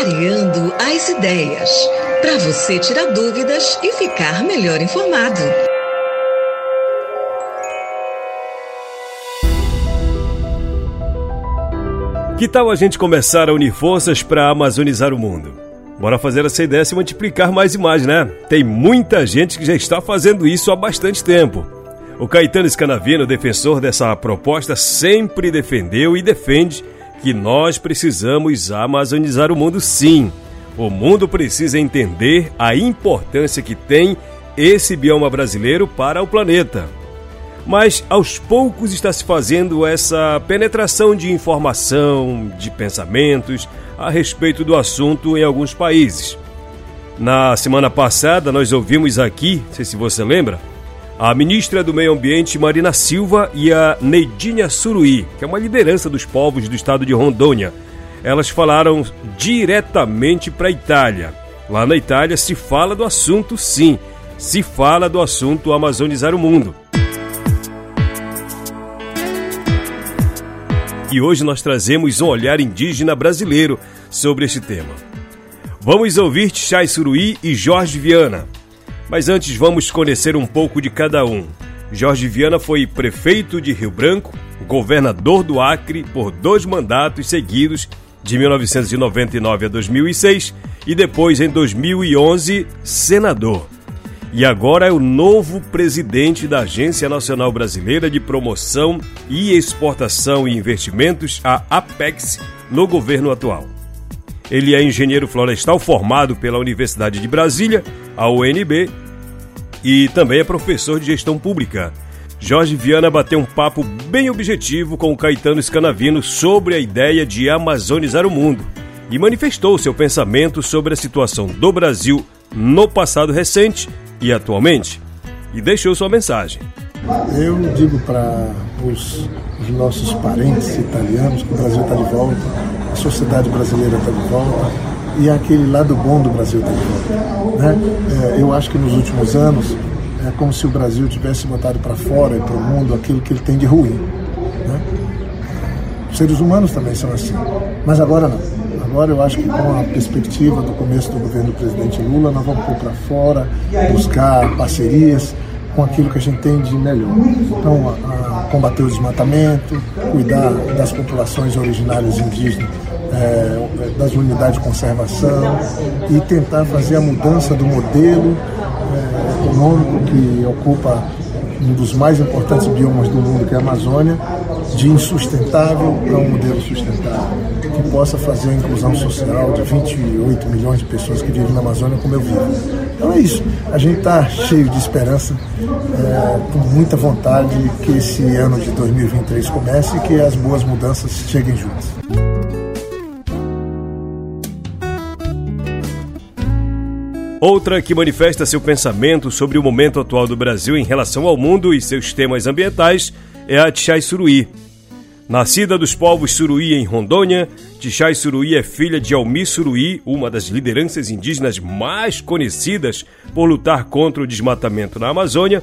Clareando as ideias. Para você tirar dúvidas e ficar melhor informado. Que tal a gente começar a unir forças para amazonizar o mundo? Bora fazer essa ideia se multiplicar mais e mais, né? Tem muita gente que já está fazendo isso há bastante tempo. O Caetano Scanavino, defensor dessa proposta, sempre defendeu e defende que nós precisamos amazonizar o mundo sim. O mundo precisa entender a importância que tem esse bioma brasileiro para o planeta. Mas aos poucos está se fazendo essa penetração de informação, de pensamentos a respeito do assunto em alguns países. Na semana passada, nós ouvimos aqui, não sei se você lembra, a ministra do Meio Ambiente Marina Silva e a Neidinha Suruí, que é uma liderança dos povos do estado de Rondônia. Elas falaram diretamente para a Itália. Lá na Itália se fala do assunto, sim, se fala do assunto amazonizar o mundo. E hoje nós trazemos um olhar indígena brasileiro sobre este tema. Vamos ouvir Chay Suruí e Jorge Viana. Mas antes vamos conhecer um pouco de cada um. Jorge Viana foi prefeito de Rio Branco, governador do Acre por dois mandatos seguidos, de 1999 a 2006, e depois, em 2011, senador. E agora é o novo presidente da Agência Nacional Brasileira de Promoção e Exportação e Investimentos, a APEX, no governo atual. Ele é engenheiro florestal formado pela Universidade de Brasília, a UNB, e também é professor de gestão pública. Jorge Viana bateu um papo bem objetivo com o Caetano Scanavino sobre a ideia de amazonizar o mundo e manifestou seu pensamento sobre a situação do Brasil no passado recente e atualmente e deixou sua mensagem. Eu digo para os, os, nossos parentes italianos que o Brasil está de volta, a sociedade brasileira está de volta e aquele lado bom do Brasil está de volta. Né? É, eu acho que nos últimos anos é como se o Brasil tivesse botado para fora e para o mundo aquilo que ele tem de ruim. Né? Os seres humanos também são assim, mas agora não. Agora eu acho que com a perspectiva do começo do governo do presidente Lula, nós vamos pôr para fora, buscar parcerias com aquilo que a gente tem de melhor. Então, a, a combater o desmatamento, cuidar das populações originárias indígenas, é, das unidades de conservação e tentar fazer a mudança do modelo é, econômico que ocupa um dos mais importantes biomas do mundo, que é a Amazônia, de insustentável para um modelo sustentável, que possa fazer a inclusão social de 28 milhões de pessoas que vivem na Amazônia como eu vivo. Então é isso. A gente está cheio de esperança, é, com muita vontade que esse ano de 2023 comece e que as boas mudanças cheguem juntas. Outra que manifesta seu pensamento sobre o momento atual do Brasil em relação ao mundo e seus temas ambientais é a Tchai Suruí. Nascida dos povos Suruí em Rondônia, Tchai Suruí é filha de Almi Suruí, uma das lideranças indígenas mais conhecidas por lutar contra o desmatamento na Amazônia,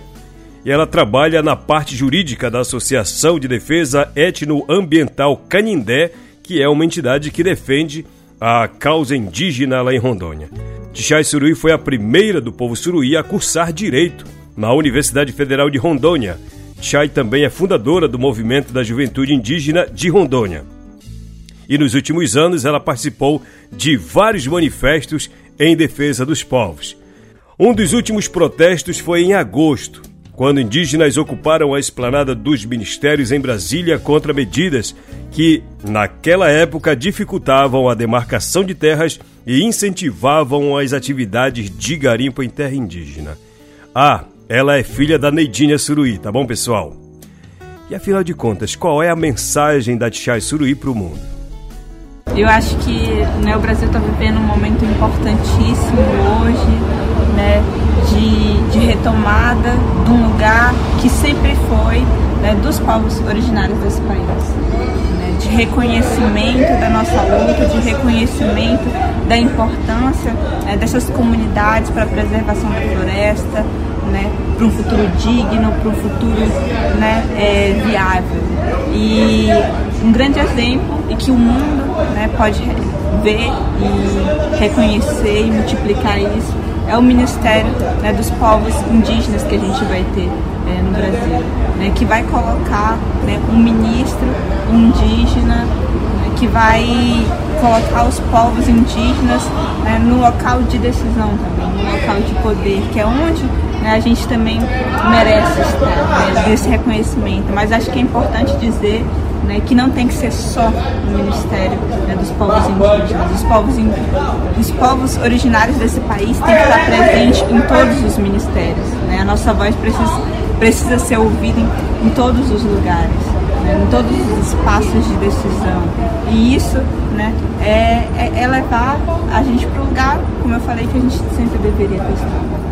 e ela trabalha na parte jurídica da Associação de Defesa Etnoambiental Canindé, que é uma entidade que defende a causa indígena lá em Rondônia. Tixai Suruí foi a primeira do povo suruí a cursar direito na Universidade Federal de Rondônia. Tixai também é fundadora do Movimento da Juventude Indígena de Rondônia. E nos últimos anos ela participou de vários manifestos em defesa dos povos. Um dos últimos protestos foi em agosto, quando indígenas ocuparam a esplanada dos ministérios em Brasília contra medidas que, naquela época, dificultavam a demarcação de terras e incentivavam as atividades de garimpo em terra indígena. Ah, ela é filha da Neidinha Suruí, tá bom, pessoal? E afinal de contas, qual é a mensagem da Tchai Suruí para o mundo? Eu acho que né, o Brasil está vivendo um momento importantíssimo hoje, né? de, de retomada de um lugar que sempre foi né, dos povos originários desse país. Reconhecimento da nossa luta, de reconhecimento da importância né, dessas comunidades para a preservação da floresta, né, para um futuro digno, para um futuro né, é, viável. E um grande exemplo e que o mundo né, pode ver e reconhecer e multiplicar isso é o Ministério né, dos Povos Indígenas que a gente vai ter é, no Brasil, né, que vai colocar né, um ministro indígena né, que vai colocar os povos indígenas né, no local de decisão também, no local de poder, que é onde né, a gente também merece estar, né, desse reconhecimento. Mas acho que é importante dizer né, que não tem que ser só o Ministério né, dos povos indígenas. Os povos, os povos originários desse país têm que estar presentes em todos os ministérios. Né? A nossa voz precisa, precisa ser ouvida em, em todos os lugares, né, em todos os espaços de decisão. E isso né, é, é, é levar a gente para o lugar, como eu falei, que a gente sempre deveria estado.